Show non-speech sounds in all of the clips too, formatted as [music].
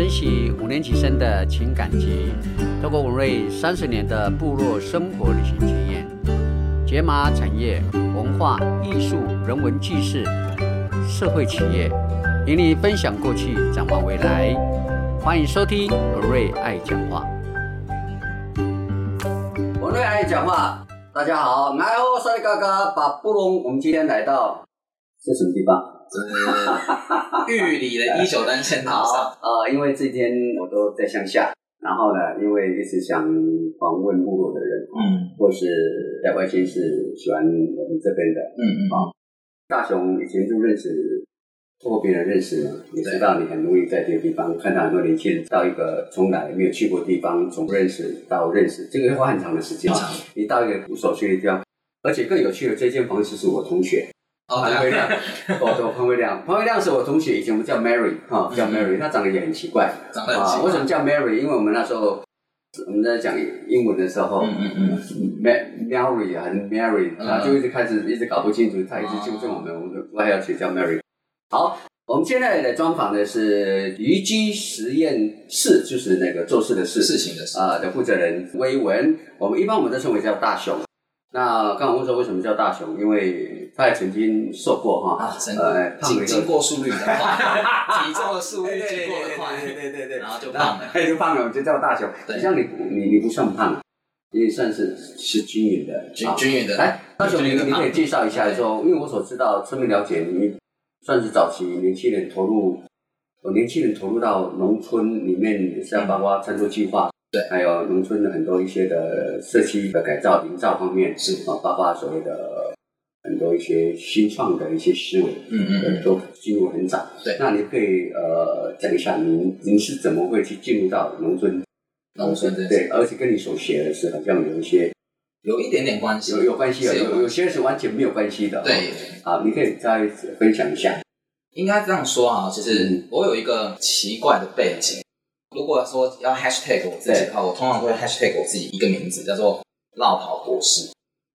珍惜五年级生的情感集，透过文瑞三十年的部落生活旅行经验，解码产业、文化艺术、人文纪事、社会企业，与你分享过去，展望未来。欢迎收听文瑞爱讲话。文瑞爱讲话，大家好，来哦，帅哥哥，把布隆，我们今天来到这什么地方？是玉里的一九单线道上。呃，因为这天我都在乡下，然后呢，因为一直想访问部落的人，嗯或是在外县市喜欢我们这边的。嗯嗯，大雄以前就认识，通过别人认识嘛，也知道你很容易在这个地方看到很多年轻人到一个从来没有去过的地方，从不认识到认识，这个要花很长的时间。你到一个无所去的地方，而且更有趣的，这间房子是我同学。哦潘辉 [laughs] 对，亮，我说潘辉亮，潘辉亮是我同学，以前我们叫 Mary 哈、叫 Mary，他长得也很奇怪。啊。长得很奇怪为什么叫 Mary？因为我们那时候我们在讲英文的时候，嗯嗯嗯，Ma- Mary 还是 Mary，嗯。他就一直开始一直搞不清楚，他一直纠正我们，我们就我还要去叫 Mary。好，我们现在来专访的是虞姬实验室，就是那个做事的事。事情的事。啊、的负责人威文，我们一般我们都称为叫大雄。那刚刚问说为什么叫大雄，因为他也曾经瘦过哈，啊，真呃的，经胖经过速率的快，[laughs] 体重的速率经过的快，对？对对对然后就胖了。哎，就胖了，我就叫大雄。对。实际上你你你不算胖，你也算是是均匀的，均啊均匀的，来，大雄，你你可以介绍一下说，因为我所知道，村民了解你算是早期年轻人投入，有年轻人投入到农村里面，像包括餐桌计划，对。还有农村的很多一些的社区的改造、营造方面，是。啊，包括所谓的很多一些新创的一些思维，嗯嗯嗯，都进入很早。对那你可以呃讲一下您您是怎么会去进入到农村？农村对，而且跟你所学的是好像有一些有一点点关系，有有关系的，有有有些是完全没有关系的。对，好，你可以再分享一下。应该这样说啊，就是嗯我有一个奇怪的背景。如果说要 hashtag 我自己的话，我通常都会 hashtag 我自己一个名字，叫做“绕跑博士”。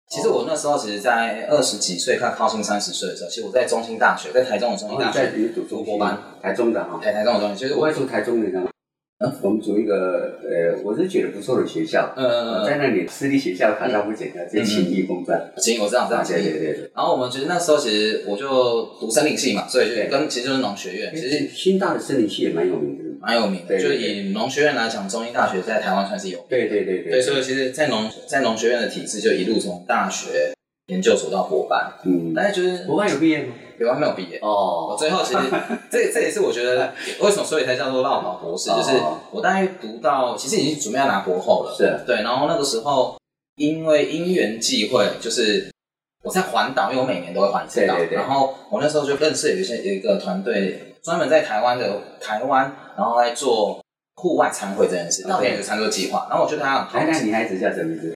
其实我那时候，其实，在二十几岁，快靠近三十岁的时候，其实我在中兴大学，在台中的中兴大学在你读中读博班，台中的哈，台台中的中兴，其实我我也读台中的呢。我们读一个呃，我是觉得不错的学校。呃，在那里私立学校考上不简单，这情谊公专。行，我这样这啊，样对对对对。然后我们其实那时候其实我就读森林系嘛，所以就对跟其实就是农学院，其实新大的森林系也蛮有名的。蛮有名的。就以农学院来讲，中医大学在台湾算是有名。对对对对，所以其实，在农在农学院的体制就一路从大学、研究所到博班，嗯，但是就是博班有毕业吗？博班没有毕业。哦我哦，最后其实这 [laughs] 这也是我觉得为什么所以才叫做绕跑博士，哦就是我大概读到其实已经准备要拿博后了，是对，然后那个时候因为因缘际会，就是我在环岛，因为我每年都会环一次岛，对对对然后我那时候就认识有一些有一个团队，专门在台湾的台湾，然后来做户外餐会这件事稻田野的餐桌计划，然后我觉得他很哎，好奇，那女孩子叫什么名字？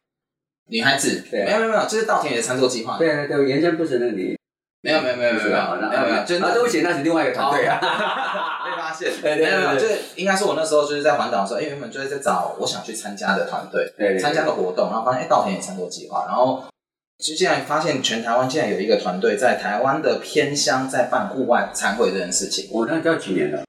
女孩子，对。没有没有没有，就是稻田野的餐桌计划，对对对，原先不是那个你，没有没有没有没有没有。没有没有，就是啊，那对不起，那是另外一个团队啊。[laughs] 被发现。[laughs] 对对没有没有，对对就是应该是，我那时候就是在环岛的时候，因为原本就是在找我想去参加的团队，对对，参加的活动，然后发现哎，稻田野餐桌计划，然后就竟然发现全台湾竟然有一个团队在台湾的偏乡在办户外餐会这件事情。我那叫几年了？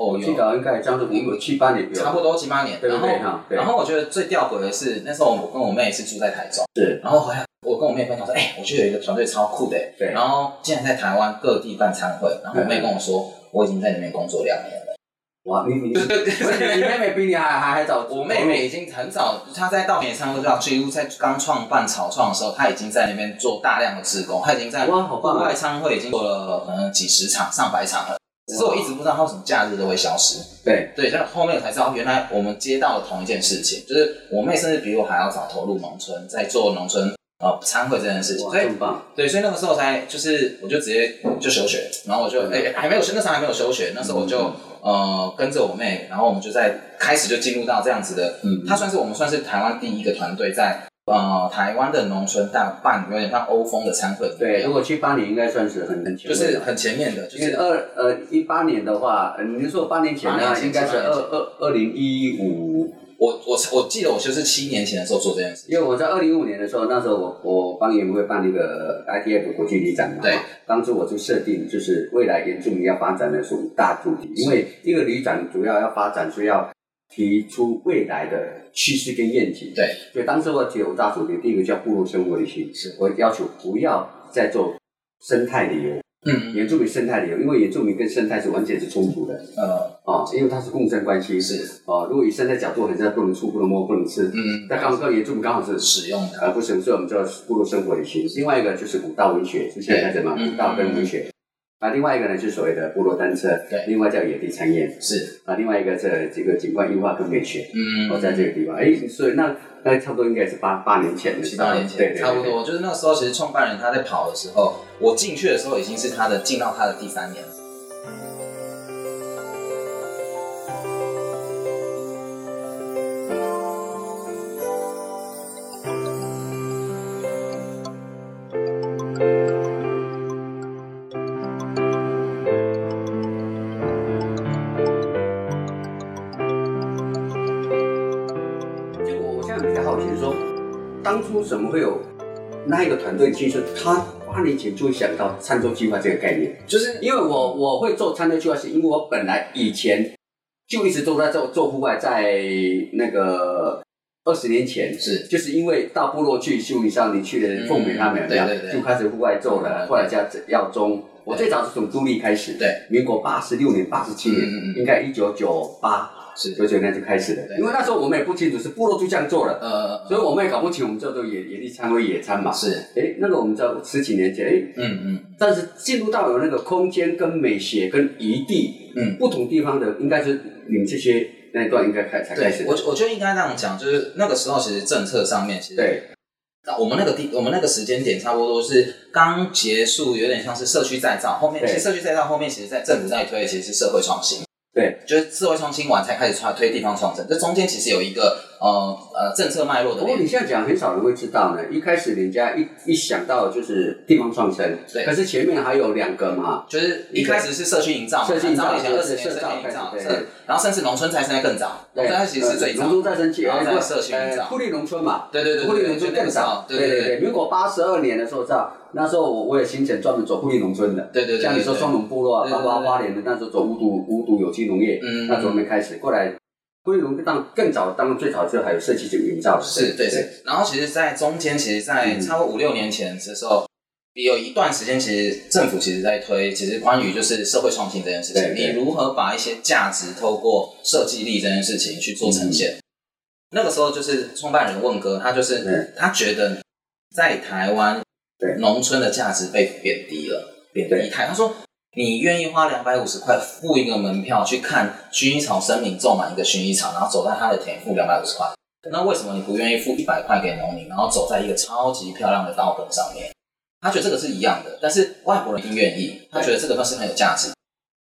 哦，有。记得应该差不多有七八年，差不多七八年，然后对哈？对。然后我觉得最吊诡的是，那时候我跟我妹是住在台中，是，然后好像我跟我妹分享说，哎、我觉得有一个团队超酷的，对。然后竟然在台湾各地办餐会，然后我妹跟我说，我已经在那边工作两年了。哇，你你 [laughs] 你妹妹比你还还还早，我妹妹已经很早，她在稻田餐会叫几乎在刚创办草创的时候，她已经在那边做大量的志工，她已经在哇，好棒啊！外餐会已经做了可能几十场、上百场了。只是我一直不知道她为什么假日都会消失。对，对，但后面我才知道，原来我们接到了同一件事情，就是我妹甚至比我还要早投入农村，在做农村呃参会这件事情。哇，所以棒！对，所以那个时候才就是，我就直接就休学，然后我就哎、还没有那时候还没有休学，那时候我就、呃跟着我妹，然后我们就在开始就进入到这样子的，嗯她算是我们算是台湾第一个团队在呃台湾的农村大办有点像欧风的餐会，对，如果去八年应该算是很就是很前面的，就是因为二呃一八年的话，呃你说八年前呢，前应该是二二二零一五，我我我记得我就是七年前的时候做这件事，因为我在二零一五年的时候，那时候我我帮研会办那个 ITF 国际旅展嘛，对，当初我就设定，就是未来原住民要发展的是五大主题，因为一个旅展主要要发展，是要提出未来的趋势跟愿景。对，所以当时我提五大主题，第一个叫部落生活旅行，是。我要求不要再做生态旅游，嗯。原住民生态旅游，因为原住民跟生态是完全是冲突的。呃。啊，因为它是共生关系。是。啊，如果以生态角度，很像不能触、不能摸、不能吃，嗯，但刚好跟原住民刚好是使用的。而，不是，所以我们叫部落生活旅行。另外一个就是古道文学，就现在开始嘛，对古道跟文学。啊，另外一个呢，就是所谓的部落单车，对。另外叫野地餐宴。是。啊，另外一个这这个景观优化跟美学，嗯。哦，在这个地方，哎，所以那那差不多应该是八八年前的七，八年前，对对对。差不多，就是那时候，其实创办人他在跑的时候，我进去的时候已经是他的进到他的第三年了。那一个团队，其实他八年前就会想到餐桌计划这个概念。就是因为我我会做餐桌计划，是因为我本来以前就一直都在做做户外，在那个二十年前是。就是因为到部落去修理上，你去了凤美他们有没有？嗯对对对。就开始户外做了，嗯后来叫耀中。我最早是从朱立开始，对，民国八十六年、八十七年，应该一九九八、是九九年就开始了。对因为那时候我们也不清楚是部落就这样做了，呃所以我们也搞不清我们叫做野野地餐为野餐嘛。是哎，那个我们叫十几年前，哎，嗯嗯但是进入到有那个空间跟美学跟余地，嗯不同地方的，应该是你们这些那一段应该开才开始对，我我觉得应该这样讲，就是那个时候其实政策上面其实对我们那个地，我们那个时间点差不多是刚结束，有点像是社区再造。后面其实社区再造后面，其实在政府在推的其实是社会创新。对，就是自我创新完才开始推推地方创生，这中间其实有一个呃呃政策脉络的不过你现在讲，很少人会知道呢。一开始人家一一想到就是地方创生，对可是前面还有两个嘛，就是一开始是社区营造嘛，社区营造二十年社区营造，对然后甚至农村再生在更早，农村再生其实是最早，农村再生期，然后社区营造，呃富丽农村嘛，对对对富丽农村更早，对对对。民国八十二年的时候，知道那时候我我也行程专门走富丽农村的，对对对，像你说双龙部落啊，对对对包括花莲的那时候走无毒无毒有机农业，嗯那时候没开始，过来富丽农村当更早，当然最早就还有设计型营造，是对是。然后其实，在中间，其实，在嗯差不多五六年前的时候，有一段时间，其实政府其实在推，其实关于就是社会创新这件事情，你如何把一些价值透过设计力这件事情去做呈现。那个时候就是创办人问哥，他就是他觉得在台湾对农村的价值被贬低了，贬低太。他说。你愿意花两百五十块付一个门票去看薰衣草森林种满一个薰衣草，然后走在他的田付两百五十块？那为什么你不愿意付一百块给农民，然后走在一个超级漂亮的稻埂上面？他觉得这个是一样的，但是外国人一定愿意，他觉得这个东西很有价值，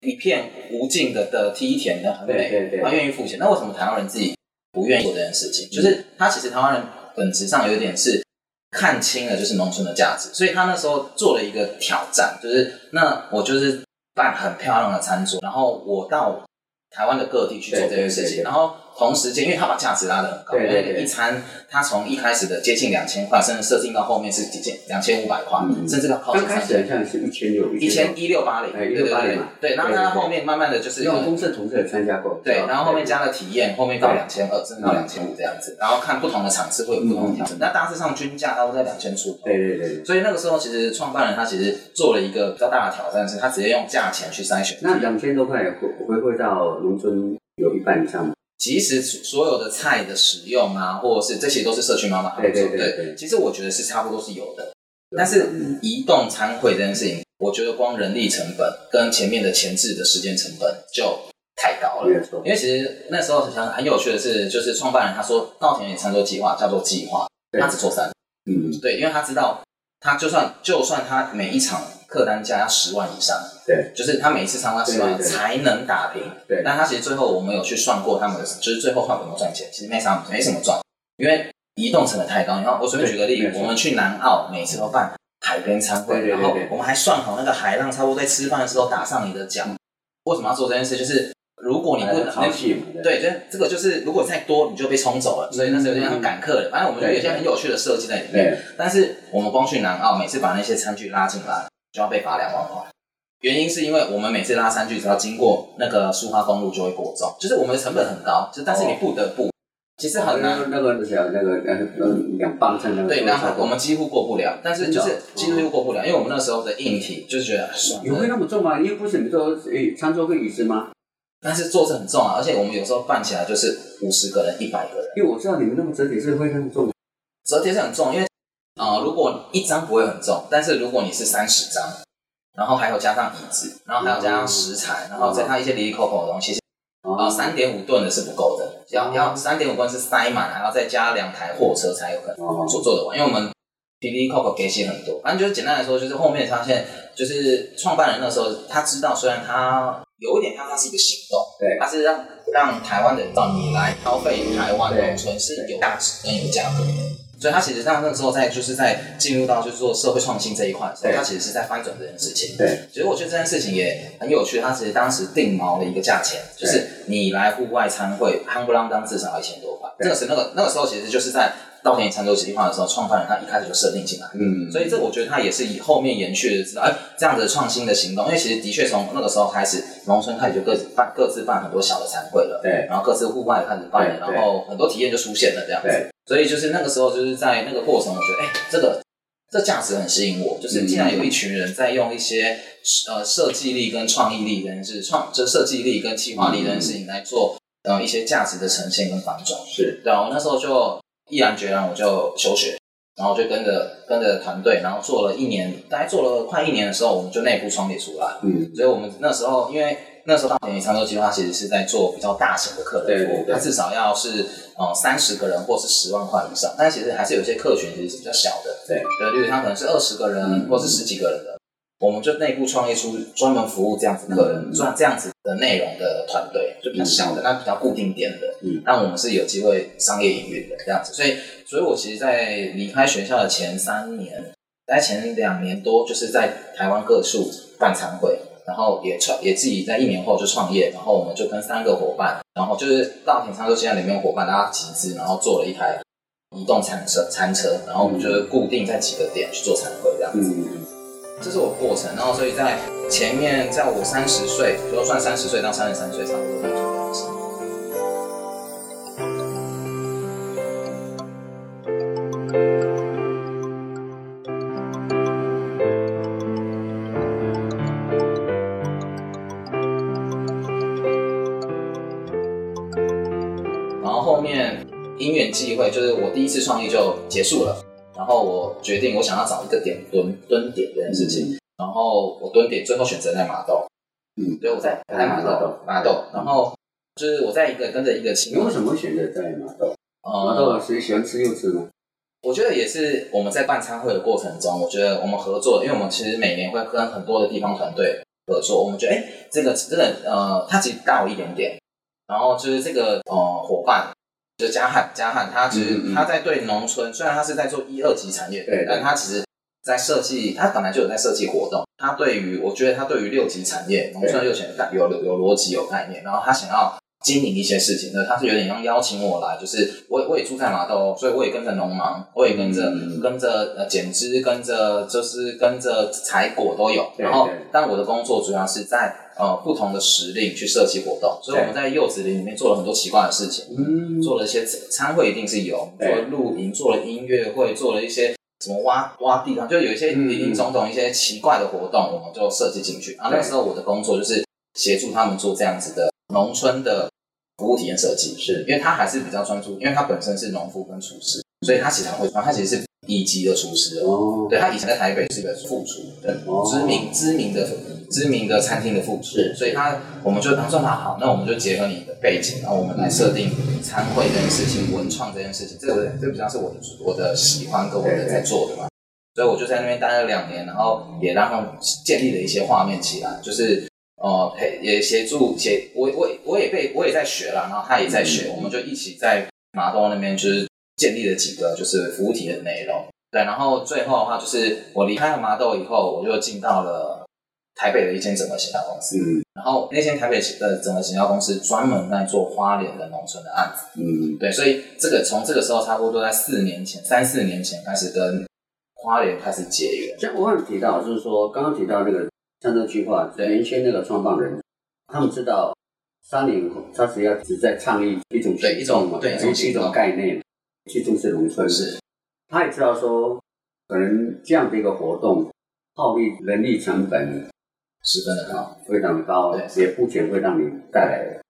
一片无尽的的梯田的很美，对对对他愿意付钱。那为什么台湾人自己不愿意做这件事情？就是他其实台湾人本质上有一点是看清了就是农村的价值，所以他那时候做了一个挑战，就是那我就是办很漂亮的餐桌，然后我到台湾的各地去做这件事情，然后同时间，因为他把价值拉得很高，对对对因为一餐他从一开始的接近两千块，甚至设定到后面是接近两千五百块，嗯。甚至到靠刚近三千。开始好像是一千六，一千一六八零，哎对对对1680对。然后他后面慢慢的就是因为我们公司同事也参加过，对，然后后面加了体验，后面到对。两千二，甚至到两千五这样子，然后看不同的场次会有不同的调整，那大致上均价都在两千出头。对对对对。所以那个时候，其实创办人他其实做了一个比较大的挑战，是他直接用价钱去筛选。那两千多块回回馈到农村有一半以上吗？其实所有的菜的使用啊，或者是这些都是社区妈妈。对对对对其实我觉得是差不多是有的，但是移动餐会这件事情，我觉得光人力成本跟前面的前置的时间成本就太高了。因为其实那时候很很有趣的是，就是创办人他说稻田野餐桌计划叫做计划，他只做三，嗯，对，因为他知道他就算就算他每一场客单价要十万以上，对，就是他每一次参加十万才能打平，对但他其实最后我们有去算过他们的，就是最后换有没有赚钱，其实没啥没什么赚，因为移动成本太高。然后我随便举个例我们去南澳每次都办海边餐会，然后我们还算好那个海浪差不多在吃饭的时候打上你的脚。为什么要做这件事？就是如果你不能潮汐嘛，对，这这个就是如果再多你就被冲走了，所以那时候有点像赶客的。反正我们有一些很有趣的设计在里面。对但是我们光去南澳，每次把那些餐具拉进来，就要被罚两万块。原因是因为我们每次拉餐具只要经过那个苏花公路就会过重，就是我们的成本很高，就但是你不得不，其实很难。那个那个那个那个两磅秤那个。对，那我们几乎过不了，但是就是几乎过不了，因为我们那时候的硬体就是觉得算有会那么重吗？因为不是你说诶，餐桌跟椅子吗？但是桌子很重啊，而且我们有时候办起来就是五十个人、一百个人。因为我知道你们那么折叠是会那么重，折叠是很重，因为啊，如果一张不会很重，但是如果你是三十张。然后还有加上椅子，然后还有加上食材，然后再它一些离离口口的东西，啊，三点五吨的是不够的，要要三点五吨是塞满，还要再加两台货车才有可能所做的完。因为我们离离口口给息很多，反正就是简单来说，就是后面发现，就是创办人那时候他知道，虽然他有一点他他是一个行动，对，它是让让台湾人到你来消费台湾农村是有价值跟有价格的。所以，他其实上那个时候在就是在进入到就是做社会创新这一块的时候，他其实是在翻转这件事情。对，其实我觉得这件事情也很有趣。他其实当时定毛的一个价钱，就是你来户外参会，夯不啷当至少要一千多块。那个时那个那个时候，其实就是在稻田餐桌计划的时候，创办人他一开始就设定进来。嗯，所以这我觉得他也是以后面延续的知道，哎，这样子创新的行动，因为其实的确从那个时候开始，农村开始就各自办各自办很多小的餐会了。对，然后各自户外开始办了，然后很多体验就出现了这样子。所以就是那个时候，就是在那个过程，我觉得，哎，这个这价值很吸引我。就是竟然有一群人在用一些呃设计力跟创意力，跟是创这设计力跟计划力这件事情来做呃一些价值的呈现跟反转。是，对啊，我那时候就毅然决然，我就休学，然后就跟着跟着团队，然后做了一年，大概做了快一年的时候，我们就内部创业出来。嗯，所以我们那时候因为。那时候大田餐桌计划其实是在做比较大型的客人服务，它至少要是呃三十个人或是十万块以上，但其实还是有些客群其实是比较小的，对，对，例如他可能是二十个人或是十几个人的，我们就内部创业出专门服务这样子客人，赚这样子的内容的团队，就比较小的，那比较固定点的，嗯，那我们是有机会商业营运的这样子，所以，所以我其实，在离开学校的前三年，在前两年多，就是在台湾各处办餐会。然后也创也自己在一年后就创业，然后我们就跟三个伙伴，然后就是稻田餐桌现在里面伙伴大家集资，然后做了一台移动餐车餐车，然后我们就固定在几个点去做餐会这样子。这是我过程，然后所以在前面，在我三十岁，就算三十岁到三十三岁差不多。然后后面因缘际会，就是我第一次创业就结束了，决定我想要找一个点蹲蹲点这件事情，然后我蹲点最后选择在马豆，嗯，对，我在在马豆马豆，然后就是我在一个跟着一个亲，你为什么会选择在马豆？马豆谁喜欢吃柚子呢？我觉得也是我们在办餐会的过程中，我觉得我们合作，因为我们其实每年会跟很多的地方团队合作，我们觉得哎，这个这个呃，他其实大我一点点，然后就是这个呃伙伴。就嘉汉，嘉汉，他其实他在对农村，虽然他是在做一二级产业，对，但他其实，在设计，他本来就有在设计活动。他对于，我觉得他对于六级产业，农村六级有有有逻辑有概念，然后他想要经营一些事情，那他是有点像邀请我来，就是我我也住在麻豆，所以我也跟着农忙，我也跟着跟着呃剪枝，跟着就是跟着采果都有。然后，但我的工作主要是在。呃，不同的时令去设计活动，所以我们在柚子林里面做了很多奇怪的事情，嗯，做了一些餐会，一定是有做露营，做了音乐会，做了一些什么挖挖地方，就有一些林林总总一些奇怪的活动，我们就设计进去。啊，那时候我的工作就是协助他们做这样子的农村的服务体验设计，是因为他还是比较专注，因为他本身是农夫跟厨师，所以他其实会，他其实是一级的厨师哦，对他以前在台北是一个副厨，知名知名的。知名的餐厅的副厨，所以他我们就当说他好，那我们就结合你的背景，然后我们来设定餐会这件事情、文创这件事情，这个这比较是我的我的喜欢跟我的在做的嘛，所以我就在那边待了两年，然后也让他们建立了一些画面起来，就是呃陪也协助协我我我也被我也在学了，然后他也在学，我们就一起在麻豆那边就是建立了几个就是服务体的内容，对，然后最后的话就是我离开了麻豆以后，我就进到了。台北的一间整合行销公司，嗯，然后那间台北的整合行销公司专门在做花莲的农村的案子，嗯，对，所以这个从这个时候差不多在四年前、三四年前开始跟花莲开始结缘。像我刚提到，就是说刚刚提到那个三洲计划，对原先那个创办人，他们知道三年后他只要只在倡议一种对一种嘛，对一种一种概念，去重视农村。是，他也知道说，可能这样的一个活动，耗力、人力成本十分的高。非常高，对也不仅会让你带来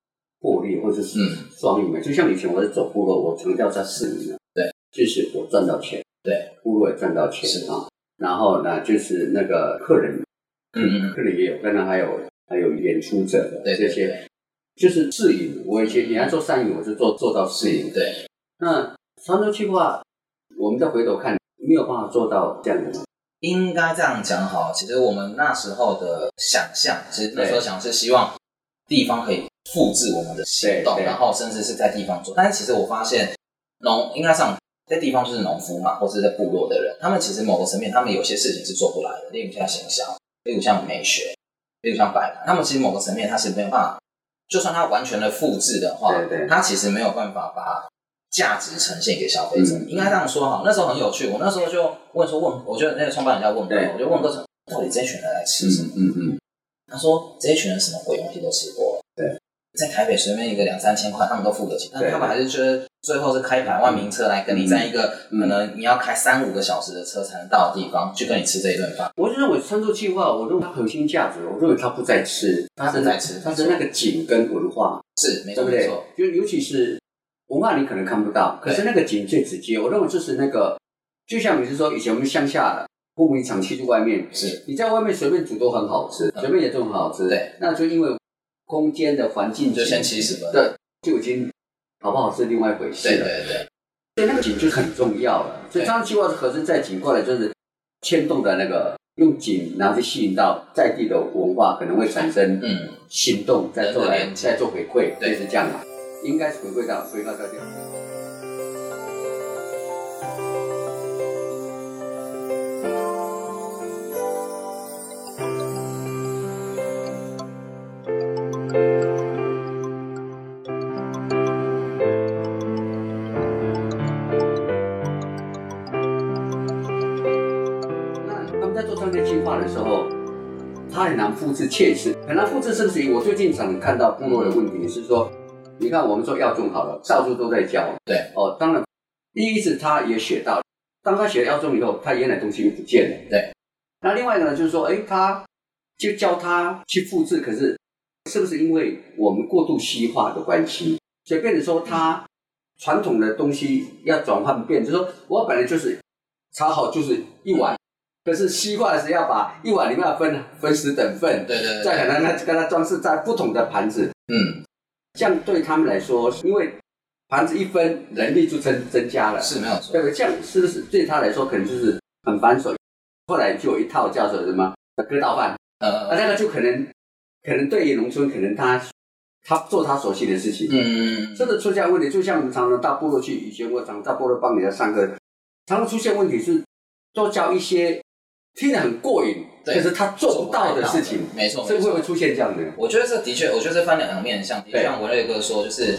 获利或者是嗯双赢嘛。就像以前我是走部落，我强调在市民啊，对，就是我赚到钱，对，部落也赚到钱是啊。然后呢，就是那个客人，嗯嗯这里也有，当然还有还有演出者的对对这些，对就是摄影。我以前你要做善赢，我就做做到摄影。对，那常州计划，我们再回头看，没有办法做到这样的吗？应该这样讲好。其实我们那时候的想象，其实那时候想是希望地方可以复制我们的行动，然后甚至是在地方做。但是其实我发现，农应该上在地方就是农夫嘛，或者是在部落的人，他们其实某个层面，他们有些事情是做不来的，例如像行销，例如像美学，例如像摆盘，他们其实某个层面他是没有办法，就算他完全的复制的话，对对他其实没有办法把价值呈现给消费者。嗯应该这样说哈，那时候很有趣，我那时候就问说问，我觉得那个创办人家问对我，我就问各种到底这一群人来吃什么？嗯嗯，他说这一群人什么鬼东西都吃过了。对，在台北随便一个两三千块，他们都付得起，但他们还是觉得最后是开百万名车来跟你在一个嗯可能你要开三五个小时的车才能到的地方去跟你吃这一顿饭。我就认为餐桌计划，我认为它核心价值，我认为它不在吃，它是在吃它是那个景跟文化，是，没对不对错没错，？就尤其是文化，你可能看不到，可是那个景最直接。我认为就是那个，就像你是说，以前我们乡下父母长期住外面，是你在外面随便煮都很好吃，嗯随便也都很好吃。对，那就因为空间的环境就先七十分。对，就已经好不好是另外一回事对了。对对，所以那个景就很重要了。所以张计划是核心在景过来，就是牵动的那个用景，然后去吸引到在地的文化，可能会产生嗯，行动，再做来再做回馈，对就是这样嘛。应该是回馈到回馈到这边。他很难复制确实，很难复制，甚至于我最近常看到部落的问题是说，你看我们说药种好了，到处都在教，对，哦，当然第一次他也学到，当他学要种以后，他原来东西又不见了，对。那另外一个呢，就是说，哎，他就教他去复制，可是是不是因为我们过度西化的关系，所以变成说他传统的东西要转换变，就是说我本来就是炒好就是一碗，可是西化的是要把一碗里面要分分十等份，对对对再可，能呢跟它装饰在不同的盘子，嗯，这样对他们来说，因为盘子一分，人力就增增加了，是没有错。对。不对？这样是不是对他来说可能就是很繁琐？后来就有一套叫做什么？割稻饭，啊，呃，那个就可能可能对于农村，可能他他做他熟悉的事情，嗯，真的出现问题，就像我们常常到部落去，以前我常到部落帮人家上课，常常出现问题是多教一些听得很过瘾，对可是他做不到的事情，没错，没错这会不会。出现这样的？我觉得这的确，我觉得这分两个面向。的确对像文瑞哥说，就是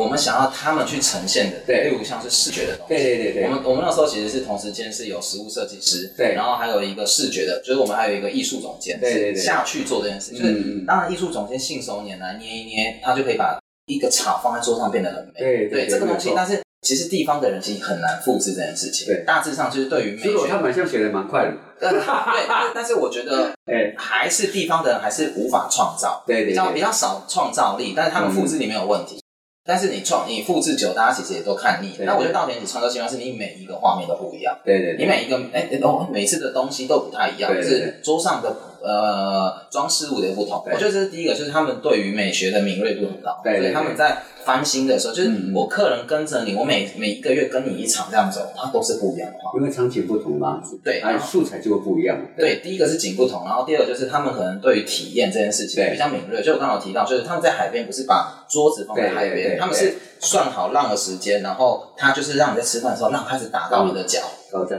我们想要他们去呈现的，对例如像是视觉的东西。对对对对，我们我们那时候其实是同时间是有实物设计师，对然后还有一个视觉的，就是我们还有一个艺术总监，对对对下去做这件事。就是当然艺术总监信手拈来捏一捏，他就可以把一个茶放在桌上变得很美。对对对这个东西，但是其实地方的人其实很难复制这件事情。对。大致上就是对于美学，他们好像学的蛮快的，对 [laughs] 对，但但是我觉得 [laughs] 哎，还是地方的人还是无法创造。对比较比较少创造力，但是他们复制你没有问题。但是你创你复制久，大家其实也都看腻。对那我觉得稻田你创造计划是你每一个画面都不一样，对对对，你每一个哎哦每次的东西都不太一样，就是桌上的呃装饰物的不同。我觉得这是第一个，就是他们对于美学的敏锐度很高，对对所以他们在翻新的时候，就是我客人跟着你，我每每一个月跟你一场这样走，它都是不一样的。因为场景不同嘛，对，还有素材就会不一样，对，第一个是景不同，然后第二个就是他们可能对于体验这件事情比较敏锐。就我刚好提到，就是他们在海边不是把桌子放在海边，他们是算好浪的时间，然后他就是让你在吃饭的时候，浪开始打到你的脚，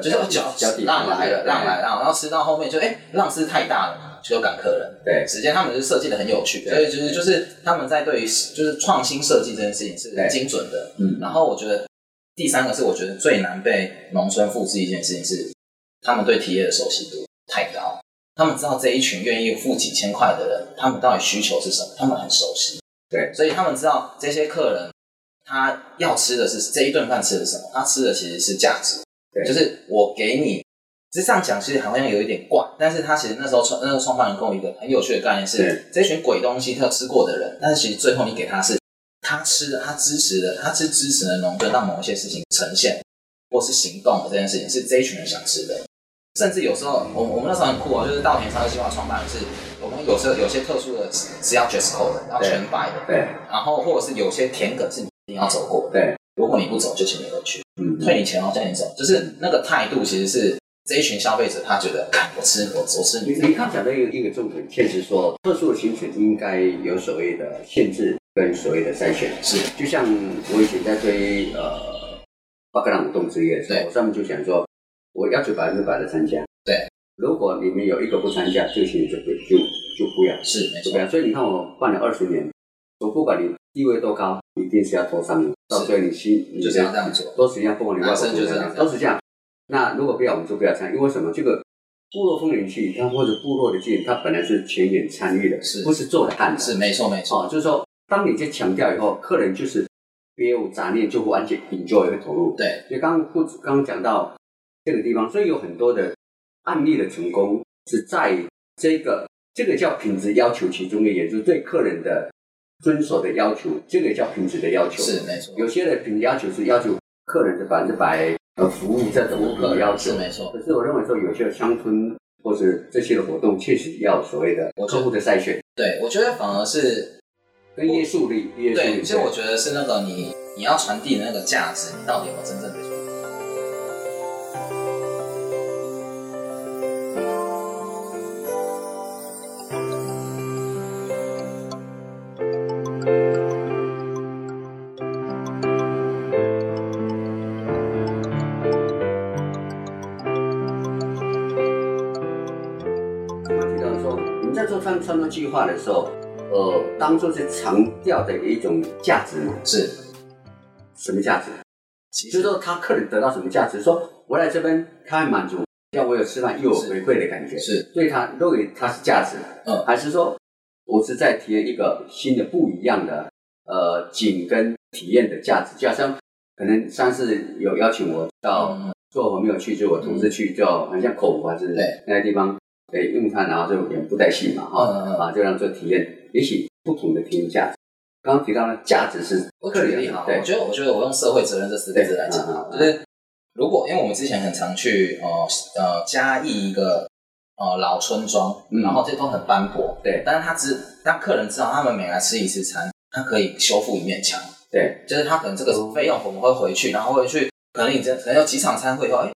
就是脚浪来了，浪来了，然后吃到后面就哎浪是太大了，就赶客人。对时间他们是设计的很有趣，对所以就是就是他们在对于就是创新设计这件事情是对精准的。嗯然后我觉得第三个是我觉得最难被农村复制一件事情是他们对体验的熟悉度太高，他们知道这一群愿意付几千块的人，他们到底需求是什么，他们很熟悉。对，所以他们知道这些客人他要吃的是这一顿饭吃的什么，他吃的其实是价值。对就是我给你，其实这样讲其实好像有一点怪，但是他其实那时候创那个创办人跟我一个很有趣的概念是，这群鬼东西他吃过的人，但是其实最后你给他是他吃的，他支持的，他是支持的农村让某一些事情呈现或是行动的这件事情是这一群人想吃的。甚至有时候，我我们那时候很酷哦，就是稻田超市计划创办人是，我们有时候有些特殊的是要 dress code 的，要对全白的，对。然后或者是有些田埂是你一定要走过的，对，如果你不走就请你回去，嗯，退你钱哦，叫你走，就是那个态度其实是这一群消费者他觉得，看我吃我我吃你你你刚讲的一个一个重点，确实说特殊的行程应该有所谓的限制跟所谓的筛选。是就像我以前在推呃巴格朗舞动之夜的时候，对我上面就想说，我要求百分之百的参加。对，如果你们有一个不参加，这个行程就不就就不要，是没错，就不要。所以你看我办了二十年，我不管你地位多高，一定是要投上面，到最后你心你就是要这样做都是一样，不管你外生就这样都是这样。那如果不要，我们就不要参与，因为什么？这个部落风云记，它或者部落的记，它本来是全员参与的，是不是做的汉的？是没错没错，哦，就是说，当你在强调以后，客人就是别有杂念，就会完全 enjoy 会投入。对，所以刚刚不刚刚讲到这个地方，所以有很多的案例的成功是在于这个这个叫品质要求其中的也，就是对客人的遵守的要求，这个叫品质的要求。是没错，有些的品质要求是要求客人的百分之百呃服务这种要求是，没错，可是我认为说有些乡村或是这些的活动，确实要所谓的客户的筛选对我觉得反而是跟约束力，对，力。其实我觉得是那个你你要传递的那个价值，你到底有没有真正的计划的时候，呃，当做是强调的一种价值嘛？是，什么价值？就是说他客人得到什么价值？说我来这边，他很满足，要我有吃饭又有回馈的感觉，是对他认为他是价值，嗯还是说我是在体验一个新的不一样的呃景跟体验的价值？就好像可能上次有邀请我到嗯做我没有去，就我同事去，就好像口湖还是对那个地方，诶，用它然后就也不带戏嘛，哈、啊，就让做体验，也许不同的体验价值。刚刚提到的价值是我举个例哈，对。我觉得我觉得我用社会责任这四个字来讲就是如果因为我们之前很常去呃呃嘉义一个呃老村庄，嗯。然后这都很斑驳，对。但是他知让客人知道他们每来吃一次餐，他可以修复一面墙，对。就是他可能这个哦费用我们会回去，然后会去，可能你这可能有几场餐会以后，哎，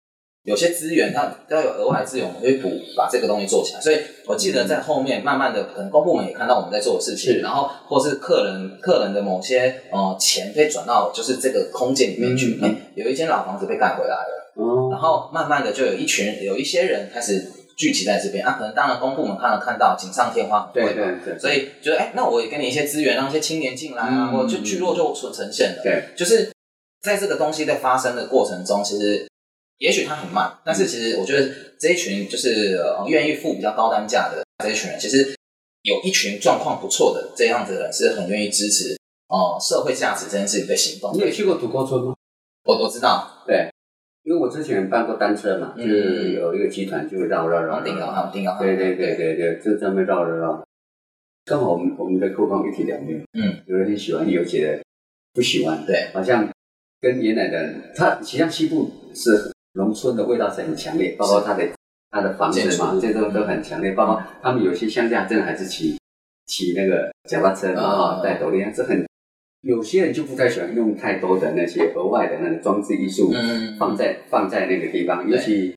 有些资源它要有额外的资源，我们会补把这个东西做起来。所以我记得在后面慢慢的，可能公部门也看到我们在做的事情，然后或是客人客人的某些呃钱可以转到就是这个空间里面去，有一间老房子被盖回来了，哦。然后慢慢的就有一群有一些人开始聚集在这边，啊，可能当然公部门看了看到锦上添花，对对对，所以觉得哎，那我也给你一些资源，让一些青年进来啊，嗯或者就聚落就呈呈现了。对，就是在这个东西在发生的过程中，其实也许它很慢，但是其实我觉得这一群就是呃愿意付比较高单价的这一群人，其实有一群状况不错的这样子的人是很愿意支持哦、呃社会价值这件事情的行动你。有去过土沟村吗？我我知道，对，因为我之前办过单车嘛，嗯。就是有一个集团就会绕绕绕定绕，要他们定要他们对对对对对，就专门绕绕绕。刚好我们我们的购房一体两面，嗯，有人很喜欢，有些人不喜欢，对，好像跟原来的他，实际上西部是农村的味道是很强烈，包括它的它的房子嘛，这都都很强烈，包括他们有些乡下真的还是骑骑那个脚踏车嘛，哈、嗯带斗笠，是很有些人就不太喜欢用太多的那些额外的那个装置艺术，嗯。放在放在那个地方，尤其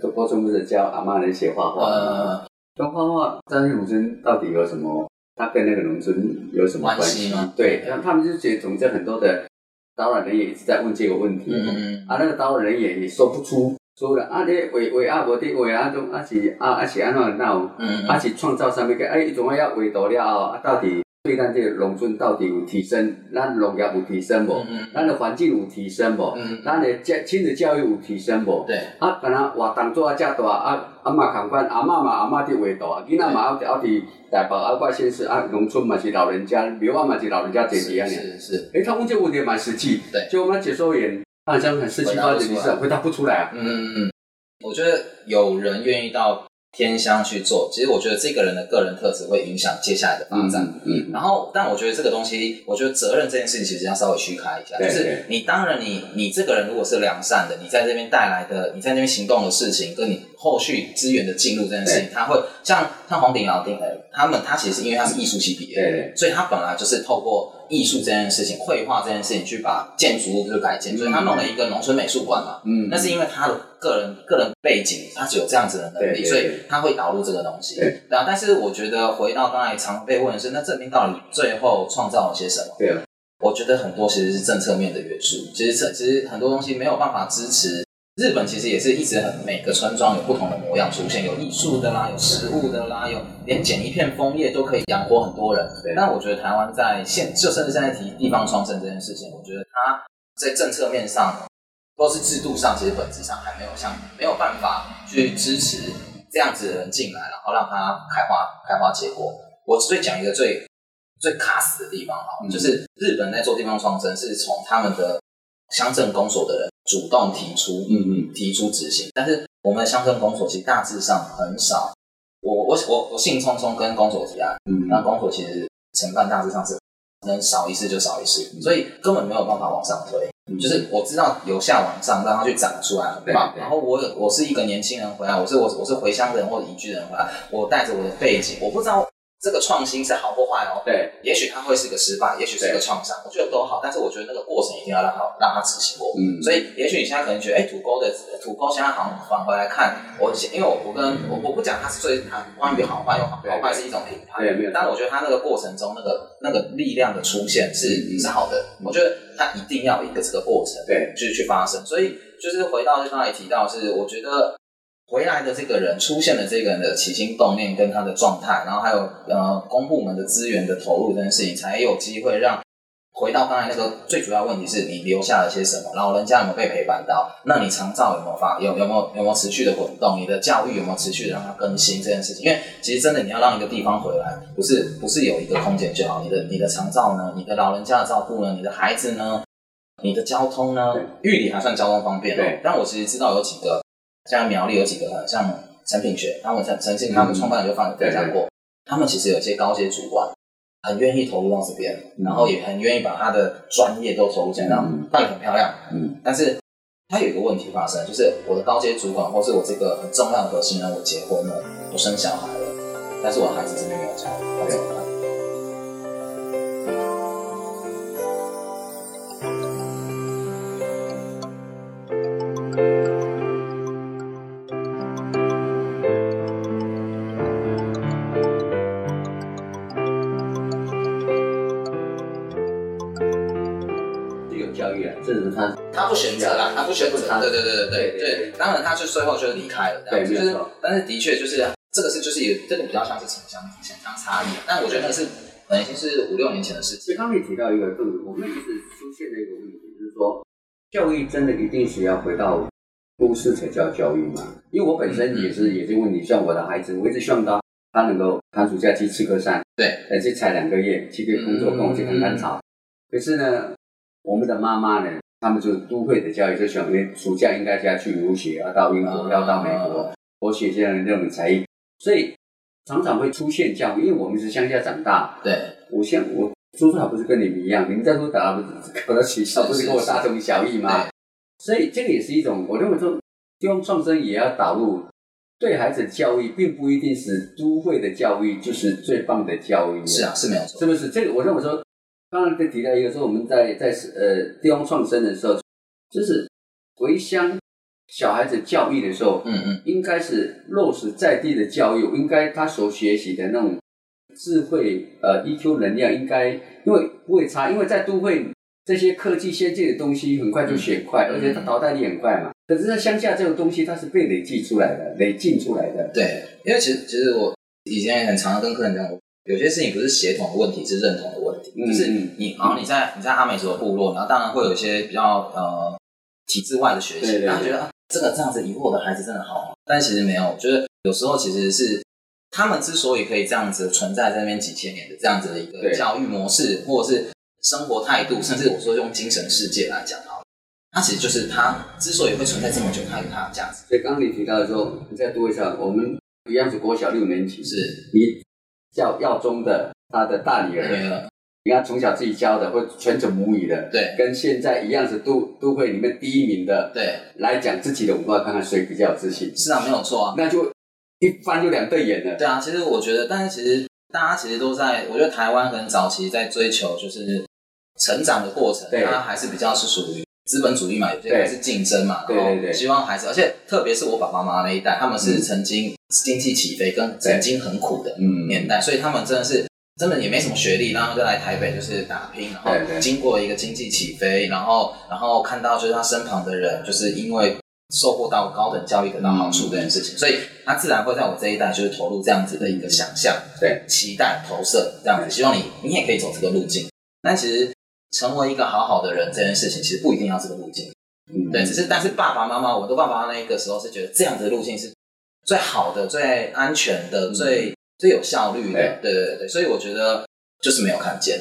都高中不是教阿妈那些画画，呃跟画画张学农村到底有什么？它跟那个农村有什么关关系吗？对，然后他们就觉得总之很多的导览人员一直在问这个问题，嗯嗯啊，那个导览人员也说不出，说了啊，你画画啊，无伫画啊，种啊是啊啊是安怎那有嗯啊是创造上面个，哎，总要画图了后，啊到底对咱这个农村到底有提升，咱农业有提升无？嗯嗯咱的环境有提升无？嗯，咱的教亲子教育有提升无？对，啊，敢若活动做啊遮大，啊阿嬷共款，阿嬷嘛阿嬷伫画图啊，囡仔嘛还还伫台北啊，外县市啊，农村嘛是老人家，庙啊嘛是老人家坐是伫安尼。是是，诶，他问这个问题蛮实际，对就我们解说员他好像很四七八九，你是回答不出来啊。嗯嗯嗯，我觉得有人愿意到偏乡去做，其实我觉得这个人的个人特质会影响接下来的发展。嗯，然后，但我觉得这个东西，我觉得责任这件事情其实要稍微虚开一下，就是你当然你你这个人如果是良善的，你在这边带来的，你在那边行动的事情，跟你后续资源的进入这件事情，他会像像黄鼎尧丁呃他们，他其实因为他是艺术系毕业对所以他本来就是透过艺术这件事情、绘画这件事情去把建筑物就改建，所以他弄了一个农村美术馆嘛。嗯，那是因为他的个人个人背景，他是有这样子的能力，所以他会导入这个东西。对啊，但是我觉得回到刚才常被问的是，那证明到底最后创造了些什么？对啊，我觉得很多其实是政策面的元素，其实这其实很多东西没有办法支持。日本其实也是一直很每个村庄有不同的模样出现，有艺术的啦，有食物的啦，有连捡一片枫叶都可以养活很多人。对但我觉得台湾在现就甚至现在提地方创生这件事情，我觉得它在政策面上或是制度上，其实本质上还没有像没有办法去支持这样子的人进来，然后让他开花开花结果。我最讲一个最最卡死的地方哈，嗯就是日本在做地方创生，是从他们的乡镇公所的人主动提出，嗯嗯，提出执行，但是我们的乡镇公所其实大致上很少。我我我我兴冲冲跟公所提案，嗯那公所其实承办大致上是能少一次就少一次，所以根本没有办法往上推。就是我知道由下往上让它去长出来很棒，然后我有我是一个年轻人回来，我是我我是回乡人或者移居人回来，我带着我的背景，我不知道这个创新是好或坏哦，对，也许它会是个失败，也许是个创伤，我觉得都好，但是我觉得那个过程一定要让它让它执行过。嗯，所以，也许你现在可能觉得，哎，土沟的土沟现在好像返回来看，我因为我我跟我我不讲它是最它关于好坏，又好对好坏是一种评判，对没有错。但我觉得它那个过程中那个那个力量的出现是嗯是好的，我觉得它一定要有一个这个过程，对，去去发生。所以就是回到刚才提到的是，我觉得回来的这个人出现了这个人的起心动念跟他的状态，然后还有呃公部门的资源的投入这件事情，才有机会让回到刚才那个最主要问题是你留下了些什么，老人家有没有被陪伴到？那你长照有没有发有有没有有没有持续的滚动？你的教育有没有持续的让它更新这件事情？因为其实真的你要让一个地方回来，不是不是有一个空间就好，你的你的长照呢，你的老人家的照顾呢，你的孩子呢？你的交通呢？玉里还算交通方便哦对，但我其实知道有几个，像苗栗有几个像陈品学，他们曾曾经他们创办人就放分享过，他们其实有一些高阶主管很愿意投入到这边，嗯然后也很愿意把他的专业都投入进来，嗯办得很漂亮。嗯，但是他有一个问题发生，就是我的高阶主管或是我这个很重要的核心人，我结婚了，我生小孩了，但是我孩子这边没有教，那怎么办？选择啦，他不选择，对对对对对。对，当然他就最后就离开了，对，就是，但是的确就是这个是就是也这个比较像是城乡城乡差异，但我觉得那是可能已经是五六年前的事情。刚刚也提到一个更，我们一直出现的一个问题，就是说教育真的一定是要回到都市才叫教育吗？因为我本身也是也是问你，像我的孩子，我一直希望他他能够寒暑假去吃个山，对，而且才两个月去个工作，跟我去看看草，可是呢。我们的妈妈呢，他们就都会的教育，就想，因为暑假应该是要去留学，要到英国，啊要到美国，多学这样的这种才艺，所以常常会出现教育，因为我们是乡下长大，对，我像我叔叔还不是跟你们一样，你们在说打不是考到学校，不是跟我大同小异吗？所以这个也是一种，我认为说，地方创生也要导入对孩子教育，并不一定是都会的教育就是最棒的教育。是啊，是没有错是。不是？这个我认为说，刚刚在提到一个说，我们在在呃地方创生的时候，就是回乡小孩子教育的时候，嗯嗯，应该是落实在地的教育，应该他所学习的那种智慧呃 EQ 能量，应该因为不会差，因为在都会这些科技先进的东西很快就学快，嗯而且它淘汰力很快嘛。可是，在乡下这种东西，它是被累积出来的，累进出来的。对，因为其实其实我以前也很常跟客人讲，我有些事情不是协同的问题，是认同的问题。嗯就是你你，好，你在你在阿美族的部落，然后当然会有一些比较呃体制外的学习，然后觉得、啊、这个这样子以后我的孩子真的好吗？但其实没有，就是有时候其实是他们之所以可以这样子存在在那边几千年的这样子的一个教育模式，或者是生活态度，甚至我说用精神世界来讲好了，它其实就是它之所以会存在这么久，它有它的价值。所以刚刚你提到的时候，你再多一下，我们一样是国小六年级，是你教耀中的他的大女儿，呃，你看从小自己教的或全程母语的，对。跟现在一样是都都会里面第一名的对，来讲自己的文化，看看谁比较有自信，是啊，没有错啊。那就一翻就两对眼了。对啊，其实我觉得，但是其实大家其实都在，我觉得台湾很早期在追求就是成长的过程，对。它还是比较是属于资本主义嘛，有些对。还是竞争嘛，对然后对对。希望孩子，而且特别是我爸爸妈妈那一代，他们是嗯。曾经经济起飞跟曾经很苦的嗯。年代，所以他们真的是。真的也没什么学历，然后就来台北就是打拼，然后经过一个经济起飞，然后然后看到就是他身旁的人，就是因为受过到高等教育得到好处这件事情，所以他自然会在我这一代就是投入这样子的一个想象，对，期待投射这样子，希望你你也可以走这个路径。但其实成为一个好好的人这件事情，其实不一定要这个路径，嗯。对，只是但是爸爸妈妈，我的爸爸那个时候是觉得这样子的路径是最好的、最安全的、嗯。最最有效率的，对。对对对对，所以我觉得就是没有看见。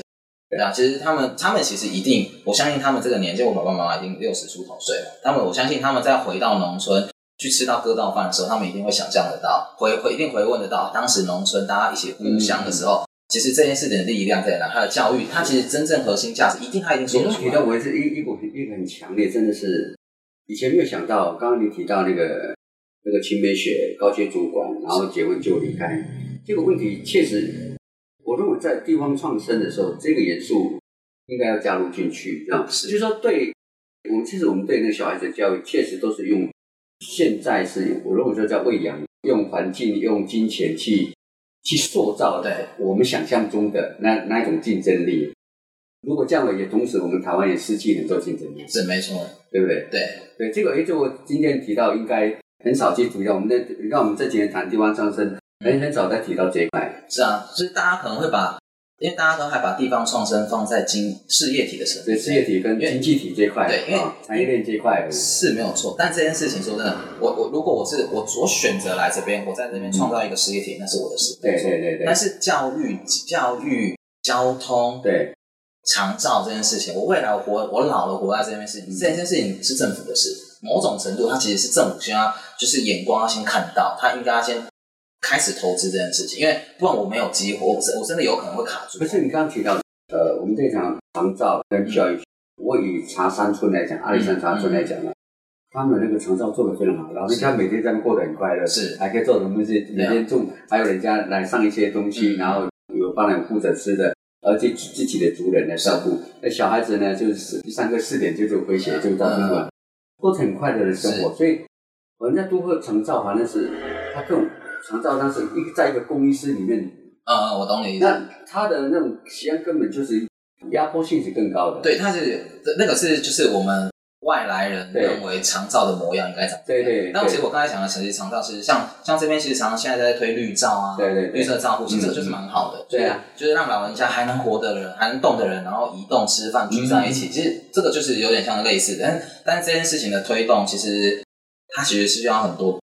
对。啊，其实他们他们其实一定，我相信他们这个年纪，我爸爸妈妈已经六十出头岁了，他们我相信他们在回到农村去吃到割稻饭的时候，他们一定会想象得到，回回一定回问得到，当时农村大家一起互相的时候，其实这件事情的力量在哪？它的教育，它其实真正核心价值，一定它一定说得出来。刚提到我是一一股一个很强烈，真的是以前没有想到。刚刚你提到那个那个青梅雪高阶主管，然后结婚就离开，这个问题确实，我认为在地方创生的时候，这个元素应该要加入进去，这样是就是说对我们其实我们对那个小孩子的教育，确实都是用现在是我认为说叫喂养，用环境用金钱去去塑造对我们想象中的那那一种竞争力。如果这样也同时我们台湾也失去很多竞争力，是没错，对不对？对对，这个也就我今天提到应该很少去提到，我们的你看我们这几年谈地方上升，很很少再提到这一块。是啊，所以大家可能会把，因为大家都还把地方创生放在经事业体的层对，事业体跟经济体这一块，对因为啊，产业链这一块，是没有错，但这件事情说真的，我我如果我是我我选择来这边，我在这边创造一个事业体，那是我的事，对对对对。但是教育、教育、交通、对。长照这件事情，我未来我活我老了活在这边事情，这件事情是政府的事，某种程度它其实是政府先要就是眼光要先看到，它应该要先开始投资这件事情，因为不然我没有机会，我真我真的有可能会卡住。不是你刚刚提到，呃，我们这场长照跟教育，我以茶山村来讲，阿里山茶村来讲呢，他们那个长照做的非常好，老人家每天在那过得很快乐，是还可以做什么东西，每天种，还有人家来上一些东西，嗯然后有帮人负责吃的，而且自己的族人来照顾。那小孩子呢，就是三个四点就就回学，就到宾馆，过得很快乐的生活。所以我们在都会长照，反正是他更长照，那是一在一个公益室里面，嗯，我懂你意思。那他的那种西安根本就是压迫性是更高的。对，它是那个是就是我们外来人认为长照的模样应该长。对对那其实我刚才讲的，其实长照其实像像这边其实常常现在在推绿照啊，对对绿色照护，其实这个就是蛮好的。对啊，就是让老人家还能活的人，还能动的人，然后移动、吃饭聚在一起，其实这个就是有点像类似的。但但这件事情的推动，其实它其实是需要很多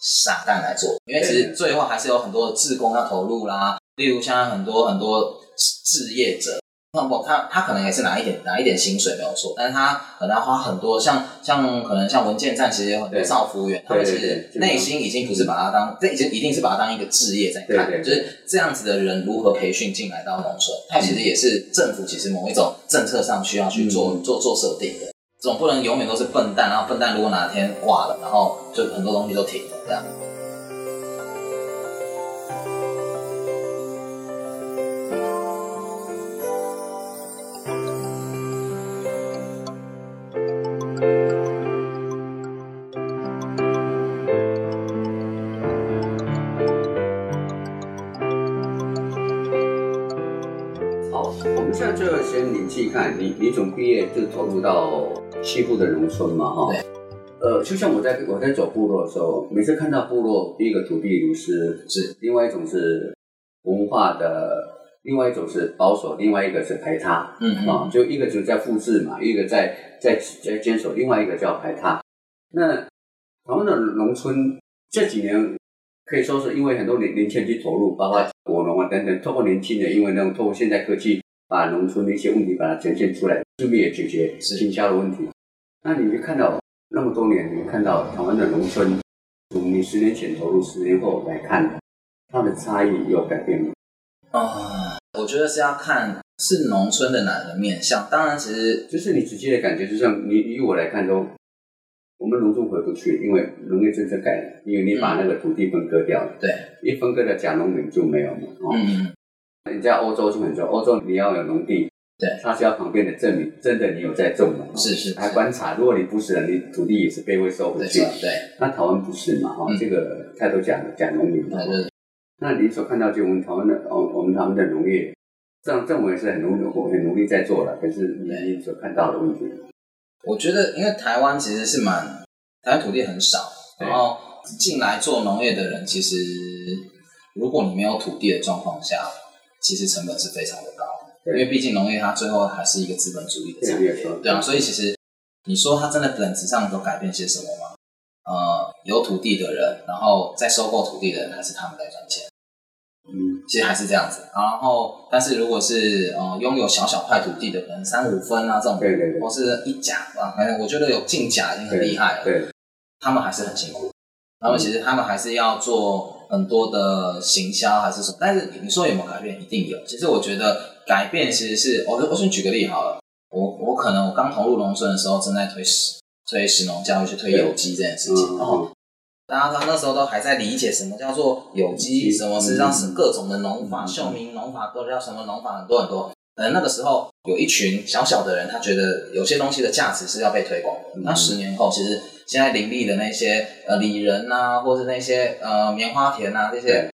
傻蛋来做，因为其实最后还是有很多的志工要投入啦。例如像很多很多置业者，那么他他可能也是拿一点拿一点薪水没有错，但是他可能要花很多，像像可能像文件站其实有很多对造服务员，他们其实内心已经不是把他当，这已经一定是把他当一个置业在看，就是这样子的人如何培训进来到农村，他其实也是政府其实某一种政策上需要去做、嗯。做做设定的，总不能永远都是笨蛋，然后笨蛋如果哪天挂了，然后就很多东西都停了好，我们现在就先你自己看，你你从毕业就投入到西部的农村嘛，哈。对。呃，就像我在我在走部落的时候，每次看到部落，第一个土地流失是，另外一种是文化的另外一种是保守，另外一个是排他。嗯嗯啊，就一个就在复制嘛，一个在在在坚守，另外一个叫排他。那台湾的农村这几年可以说是因为很多年年轻人去投入，包括果农啊等等，透过年轻人，因为那种透过现代科技，把农村的一些问题把它呈现出来，顺便也解决是经销的问题。那你就看到那么多年，你看到台湾的农村，从你十年前投入，十年后来看，它的差异有改变吗？啊、我觉得是要看是农村的哪个面向。当然，其实就是你直接的感觉，就像你以我来看都，我们农村回不去，因为农业政策改了，因为你把那个土地分割掉了，对，一分割的假农民就没有了。哦，嗯，人家欧洲就很重要，欧洲你要有农地，对，他需要旁边的证明，真的你有在种嘛？哦是是来观察，如果你不是的，你土地也是被会收回去对。那台湾不是嘛？哦，嗯。这个太多假假农民了。那你所看到就我们台湾的哦，我们台湾的农业，政政府也是很努力很努力在做了，可是你你所看到的问题，我觉得，因为台湾其实是蛮，台湾土地很少，然后进来做农业的人，其实如果你没有土地的状况下，其实成本是非常的高，因为毕竟农业它最后还是一个资本主义的产业对啊，所以其实你说它真的本质上都改变些什么吗？呃，有土地的人，然后在收购土地的人，还是他们在赚钱。嗯，其实还是这样子。然后，但是如果是呃拥有小小块土地的，可能三五分啊这种，对对对或是一甲啊，反正我觉得有进甲已经很厉害了。对，他们还是很辛苦，他们其实他们还是要做很多的行销还是什么。但是你说有没有改变？一定有。其实我觉得改变其实是，我我先举个例好了。我我可能我刚投入农村的时候，正在推食推食农教育，去推有机这件事情，然后嗯，大家他那时候都还在理解什么叫做有机，嗯什么实际上是各种的农法，秀明农法，各叫什么农法，很多很多。可能那个时候有一群小小的人，他觉得有些东西的价值是要被推广的。嗯那十年后，其实现在林立的那些呃里仁啊，或是那些呃棉花田啊这些，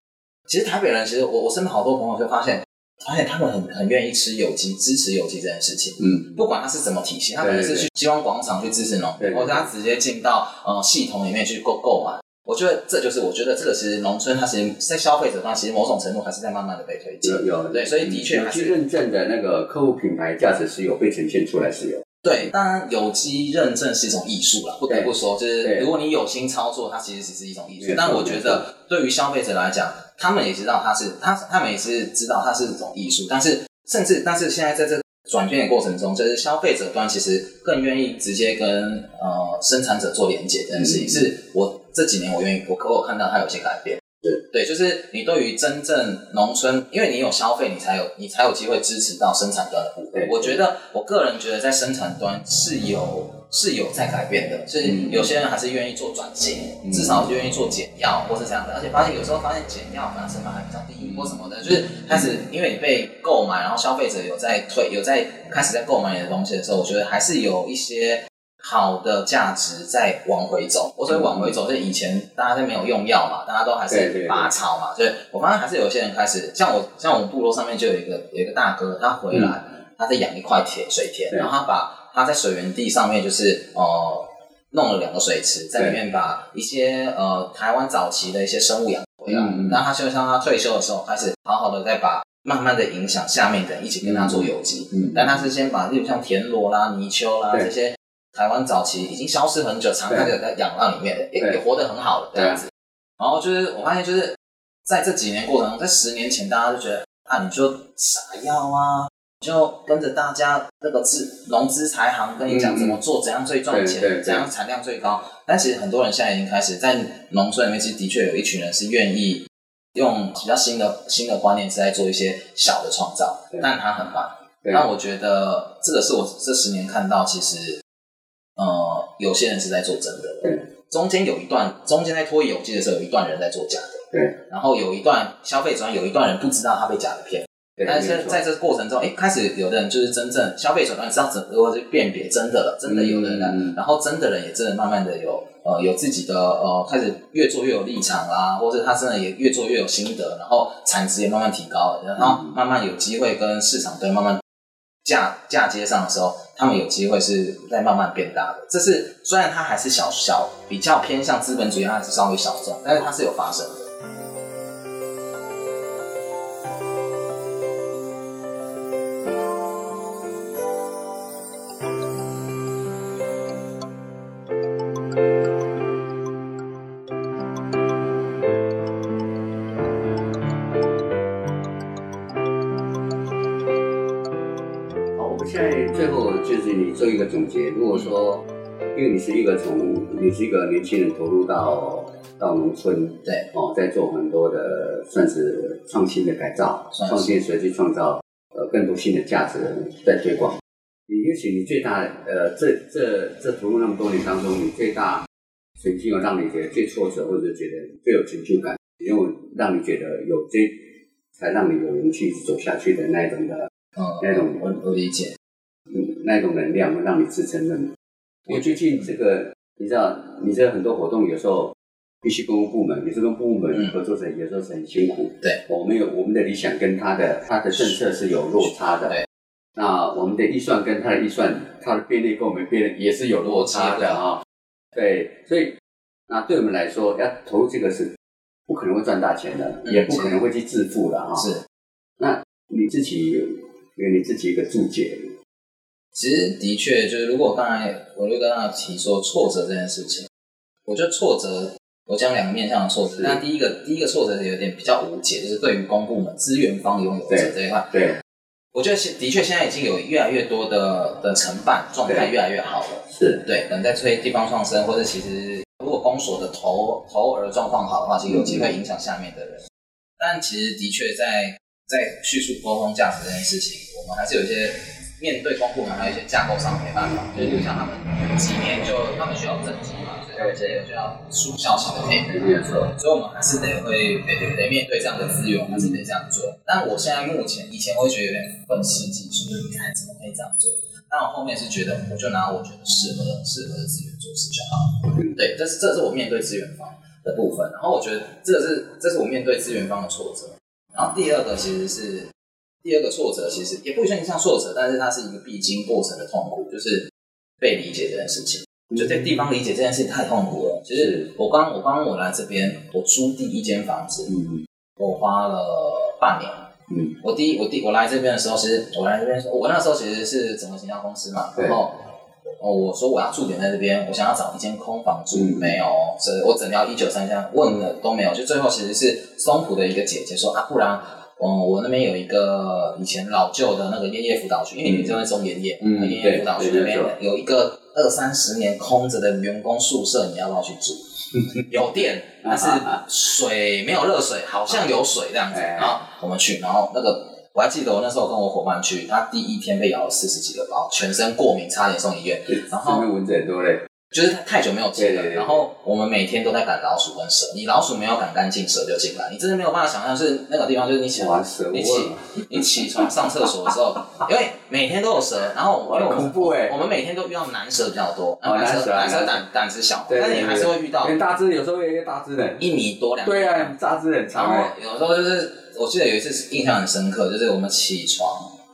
其实台北人，其实我我身边好多朋友就发现，发现他们很很愿意吃有机，支持有机这件事情。嗯，不管他是怎么体系，他可能是去希望广场去支持农或者他直接进到呃系统里面去购购买。我觉得这就是，我觉得这个其实农村它其实，在消费者端，其实某种程度还是在慢慢的被推进。有有对所以的确还是有去认证的那个客户品牌价值是有被呈现出来，是有。对，当然有机认证是一种艺术啦，不得不说，就是如果你有心操作，它其实只是一种艺术。但我觉得对于消费者来讲，他们也知道它是，他他们也是知道它是一种艺术，但是甚至但是现在在这转变的过程中，就是消费者端其实更愿意直接跟呃生产者做连接这件事情，嗯是我这几年我愿意我可我有看到它有些改变。是对，就是你对于真正农村，因为你有消费，你才有你才有机会支持到生产端的部分。我觉得我个人觉得在生产端是有是有在改变的，就是嗯。有些人还是愿意做转型，嗯。至少是愿意做减药或是这样的，而且发现有时候发现减药反而成本还比较低或什么的，就是开始因为你被购买，然后消费者有在退有在开始在购买你的东西的时候，我觉得还是有一些。好的价值在往回走，我所以往回走，就是以前大家都没有用药嘛，大家都还是拔草嘛，所以我发现还是有些人开始，像我像我们部落上面就有一个有一个大哥，他回来，他在养一块田水田，然后他把他在水源地上面就是呃弄了两个水池，在里面把一些呃台湾早期的一些生物养回来，嗯嗯。然后他就像他退休的时候开始好好的再把慢慢的影响下面的人一起跟他做有机，嗯，但他是先把例如像田螺啦、泥鳅啦这些台湾早期已经消失很久，常态的在养浪里面，也对也活得很好了这样子。然后就是我发现，就是在这几年过程中，在十年前大家就觉得啊，你就傻药啊，就跟着大家那个资农资财行跟你讲嗯怎么做，怎样最赚钱，怎样产量最高。但其实很多人现在已经开始在农村里面，其实的确有一群人是愿意用比较新的新的观念是在做一些小的创造，但他很慢。对但我觉得这个是我这十年看到，其实呃，有些人是在做真的，对，中间有一段，中间在拖有机的时候，有一段人在做假的，对，然后有一段消费者有一段人不知道他被假的骗，对。但是在这个过程中，哎，开始有的人就是真正消费者端知道怎如何去辨别真的了，真的有的人，嗯嗯。然后真的人也真的慢慢的有呃有自己的呃开始越做越有立场啦，或者他真的也越做越有心得，然后产值也慢慢提高了，然后慢慢有机会跟市场对慢慢嫁嫁接上的时候，他们有机会是在慢慢变大的。这是虽然它还是小小比较偏向资本主义，它还是稍微小众，但是它是有发生的。做一个总结。如果说，因为你是一个从你是一个年轻人投入到到农村，对，哦，在做很多的算是创新的改造，创新设计创造呃更多新的价值在推广。你尤其你最大呃这这这投入那么多年当中，你最大曾经有让你觉得最挫折，或者觉得最有成就感，因为让你觉得有这才让你有勇气走下去的那一种的嗯，那种我我理解，嗯，那种能量会让你支撑的。因为最近这个，你知道，你这很多活动有时候必须跟部门，有时候跟部门合作者，有时候是很辛苦。对，我们有我们的理想跟他的他的政策是有落差的。对，那我们的预算跟他的预算，他的便利跟我们便利也是有落差的啊、对，所以那对我们来说，要投入这个是不可能会赚大钱的，嗯也不可能会去致富的啊、是。那你自己有有你自己一个注解，其实的确就是，如果刚才我就刚刚提说挫折这件事情，我觉得挫折，我讲两个面向的挫折。那第一个，第一个挫折有点比较无解，就是对于公部门资源方拥有者对这一块，对，我觉得现的确现在已经有越来越多的的承办状态越来越好了。是对，可能在推地方创生，或者其实如果公所的投投儿状况好的话，其实有机会影响下面的人。但其实的确在在叙述沟通价值这件事情，我们还是有一些面对公部门还有一些架构上没办法，就是就像他们几年就他们需要政绩嘛，所以他们现在有需要速效型的配合。没有错，所以我们还是得会得得得面对这样的资源，还是得这样做。但我现在目前以前我会觉得有点愤世嫉俗，就是你看怎么可以这样做？但我后面是觉得，我就拿我觉得适合的适合的资源做事就好。对，这是这是我面对资源方的部分。然后我觉得这是这是我面对资源方的挫折。然后第二个其实是第二个挫折，其实也不一定像挫折，但是它是一个必经过程的痛苦，就是被理解这件事情。就对地方理解这件事情太痛苦了。其实我刚我刚我来这边，我租第一间房子，嗯我花了半年。嗯，我第一我第我来这边的时候，其实我来这边我那时候其实是整个形象公司嘛，对然后哦我说我要驻点在这边，我想要找一间空房住，嗯没有，这我整条一九三三问了都没有，就最后其实是松浦的一个姐姐说啊，不然。嗯，我那边有一个以前老旧的那个烟叶辅导区，因为你们这边中烟叶，嗯烟叶辅导区那边有一个二三十年空着的员工宿舍，你要不要去住？[laughs] 有电，但是水没有热水，好像有水这样子。哎然后我们去，然后那个我还记得我那时候跟我伙伴去，他第一天被咬了四十几个包，全身过敏，差点送医院。然后蚊子很多嘞，就是它太久没有进了，然后我们每天都在赶老鼠跟蛇，你老鼠没有赶干净，蛇就进来，你真的没有办法想象，是那个地方，就是你起哇蛇你起你起床上厕所的时候，[laughs] 因为每天都有蛇，然后因为我们恐怖哎我们每天都遇到男蛇比较多，哦男蛇男蛇啊男蛇胆胆子小，但是你还是会遇到很大只，有时候有一个大只的，一米多两米。对啊，大只很然后长哎，有时候就是，我记得有一次印象很深刻，就是我们起床，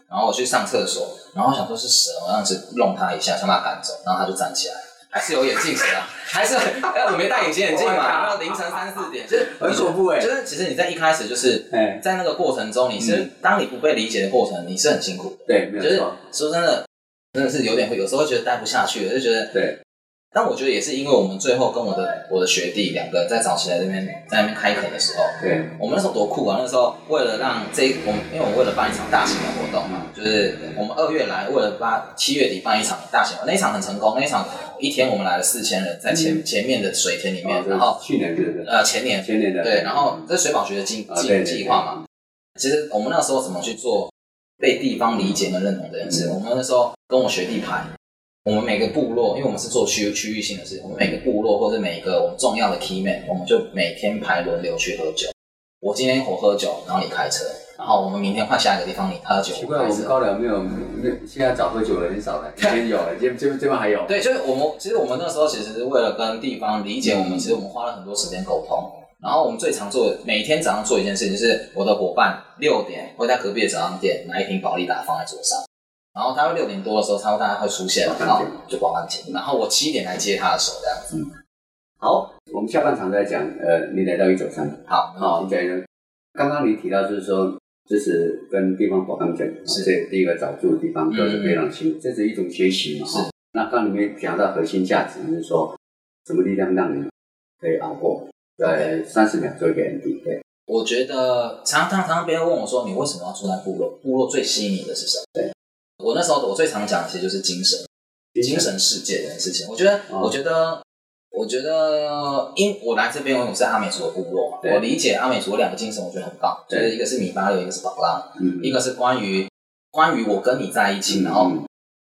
然后我去上厕所，然后想说是蛇，我当时弄它一下，想把它赶走，然后它就站起来，还是有眼镜蛇啊，还是 [laughs] 哎我没戴隐形眼镜嘛，然后凌晨三四点，就是很恐怖哎就，是其实你在一开始就是哎，在那个过程中，你是、嗯。当你不被理解的过程，你是很辛苦的，对，没就是有错，说真的，真的是有点会，有时候觉得待不下去了，就觉得对，但我觉得也是因为我们最后跟我的我的学弟两个人在早期来这边在那边开垦的时候，对，我们那时候多酷啊！那时候为了让这一我们，因为我们为了办一场大型的活动嘛，就是我们二月来，为了办七月底办一场大型的，那一场很成功。那一场一天我们来了四千人，在前、前面的水田里面，哦然后去年是？呃前年前年的，对，然后这是水保局的计计计划嘛。其实我们那时候怎么去做被地方理解跟认同这件事？嗯我们那时候跟我学弟排，我们每个部落，因为我们是做区区域性的事，我们每个部落或者每一个我们重要的 key man，我们就每天排轮流去喝酒。我今天我喝酒，然后你开车，然后我们明天换下一个地方，你喝酒，奇怪，我们。高粱没有，没有现在早喝酒的很少了，以前有，这这这边还有，对，就是我们其实我们那时候其实是为了跟地方理解我们，其实我们花了很多时间沟通。然后我们最常做，每天早上做一件事情，就是我的伙伴六点会在隔壁的早餐店拿一瓶保利达放在桌上，然后他会六点多的时候，差不多大概会出现了，然后就报案前，然后我七点来接他的手这样子。好，我们下半场再讲，呃，你来到一九三，好，好，你讲一个，刚刚你提到就是说，就是跟地方保安讲，是这第一个找住的地方都是非常辛苦，这是一种学习嘛，是。那刚刚里面讲到核心价值，就是说，什么力量让你可以熬过？对三十秒做一个 ending，对，我觉得常常常常别人问我说，你为什么要住在部落？部落最吸引你的是什么？对，我那时候我最常讲的其实就是精神、精神。世界这件事情。我觉得，哦。我觉得，我觉得，因我来这边，我是阿美族的部落嘛，我理解阿美族有两个精神，我觉得很棒，就对是一个是米巴六，一个是宝拉，嗯。一个是关于关于我跟你在一起，然后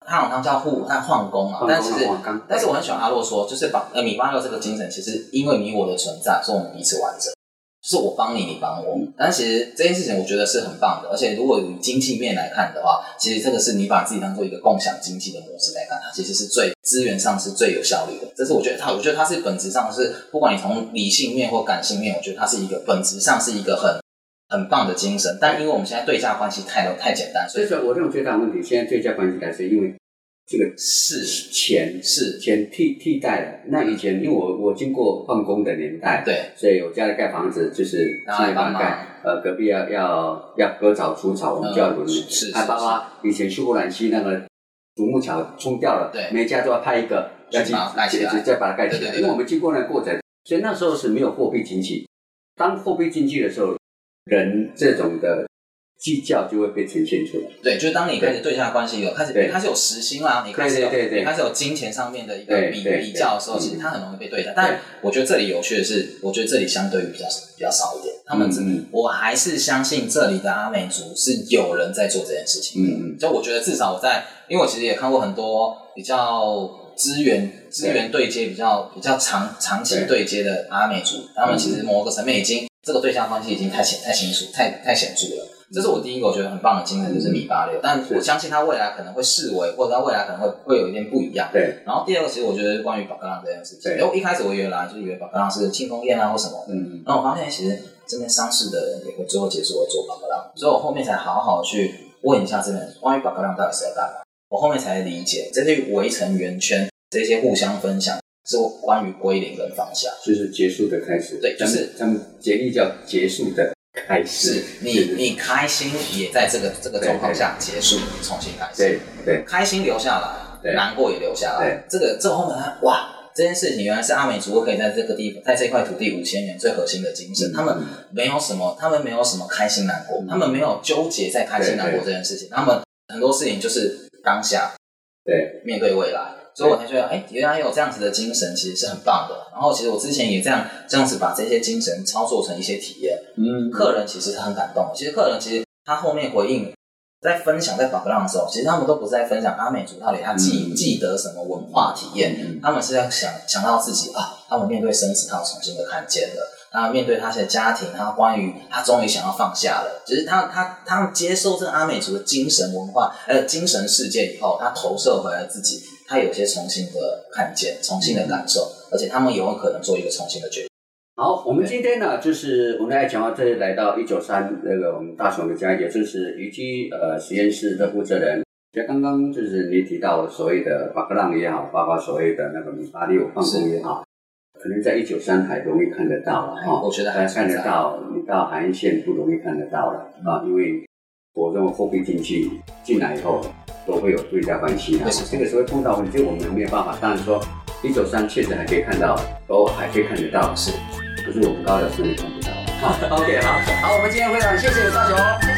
他好像叫互他换工嘛，但其实。但是我很喜欢阿洛说，就是把呃米八六这个精神，其实因为你我的存在，所以我们彼此完整。是我帮你，你帮我。但其实这件事情我觉得是很棒的，而且如果以经济面来看的话，其实这个是你把自己当做一个共享经济的模式来看，它其实是最资源上是最有效率的。这是我觉得它，我觉得它是本质上是，不管你从理性面或感性面，我觉得它是一个本质上是一个很很棒的精神。但因为我们现在对价关系太太简单，所以说我认为最大的问题，现在对价关系还是因为这个是钱是，钱替替代了。那以前因为我我经过换工的年代，对所以我家里盖房子就是然后来帮忙盖，呃，隔壁要要要割草除草，我们就要轮。嗯是是还包括以前苏格兰西那个独木桥冲掉了，对每家都要派一个要去把它盖起来再把它盖起来。因为我们经过那个过程，所以那时候是没有货币经济。当货币经济的时候，人这种的计较就会被呈现出来。对，就是当你开始对象关系有开始对你开始有时薪啦，你开始有你开始有金钱上面的一个比比较的时候，其实它很容易被对待。但我觉得这里有趣的是，我觉得这里相对于比较比较少一点。他们嗯我还是相信这里的阿美族是有人在做这件事情。嗯嗯就我觉得至少我在，因为我其实也看过很多比较资源资源对接比较比较长长期对对接的阿美族，他们其实某个层面已经这个对象关系已经太显太清楚太太显著了。这是我第一个我觉得很棒的精神，就是米八六。但我相信他未来可能会视为，或者他未来可能会会有一点不一样。对，然后第二个，其实我觉得是关于宝格浪这件事情。对因为我一开始我以为来就以为宝格浪是庆功宴啊或什么的，嗯，然后我发现其实这边丧事的人也会最后结束会做宝格浪，所以我后面才好好去问一下这边关于宝格浪到底是在干嘛。我后面才理解，这些围成圆圈这些互相分享是关于归零跟方向。就是结束的开始。对就是他们咱们节力叫结束的开始。是你你开心也在这个这个状况下结束，重新开始。对对开心留下来，对难过也留下来。这个这后面他哇，这件事情原来是阿美族可以在这个地方，在这块土地五千年最核心的精神。嗯他们没有什么，他们没有什么开心难过，嗯他们没有纠结在开心难过这件事情。他们很多事情就是当下对面对未来。所以我才觉得，哎，原来有这样子的精神，其实是很棒的。然后，其实我之前也这样这样子把这些精神操作成一些体验，嗯客人其实是很感动的。其实客人其实他后面回应，在分享在宝格浪的时候，其实他们都不是在分享阿美族到底他记、嗯记得什么文化体验，嗯他们是在想想到自己啊，他们面对生死，他有重新的看见了。他面对他的家庭，他关于他终于想要放下了，只是他他他们接受这个阿美族的精神文化呃精神世界以后，他投射回来自己，他有些重新的看见，重新的感受，而且他们有可能做一个重新的决定。好，我们今天呢，就是我们来讲到这里，来到一九三那个我们大雄的家，也就是虞姬呃实验室的负责人。就刚刚就是你提到所谓的巴克浪也好，包括所谓的那个米八六放工也好，可能在一九三还容易看得到了哈。我觉得还还看得到，你到海岸线不容易看得到了啊，因为我认为货币经济进来以后都会有对价关系啊对是，这个时候碰到问题，我们没有办法。当然说一九三确实还可以看到，都还可以看得到，是。可是我们高老师也看不到。好，[laughs] OK，好，好，我们今天非常谢谢大雄。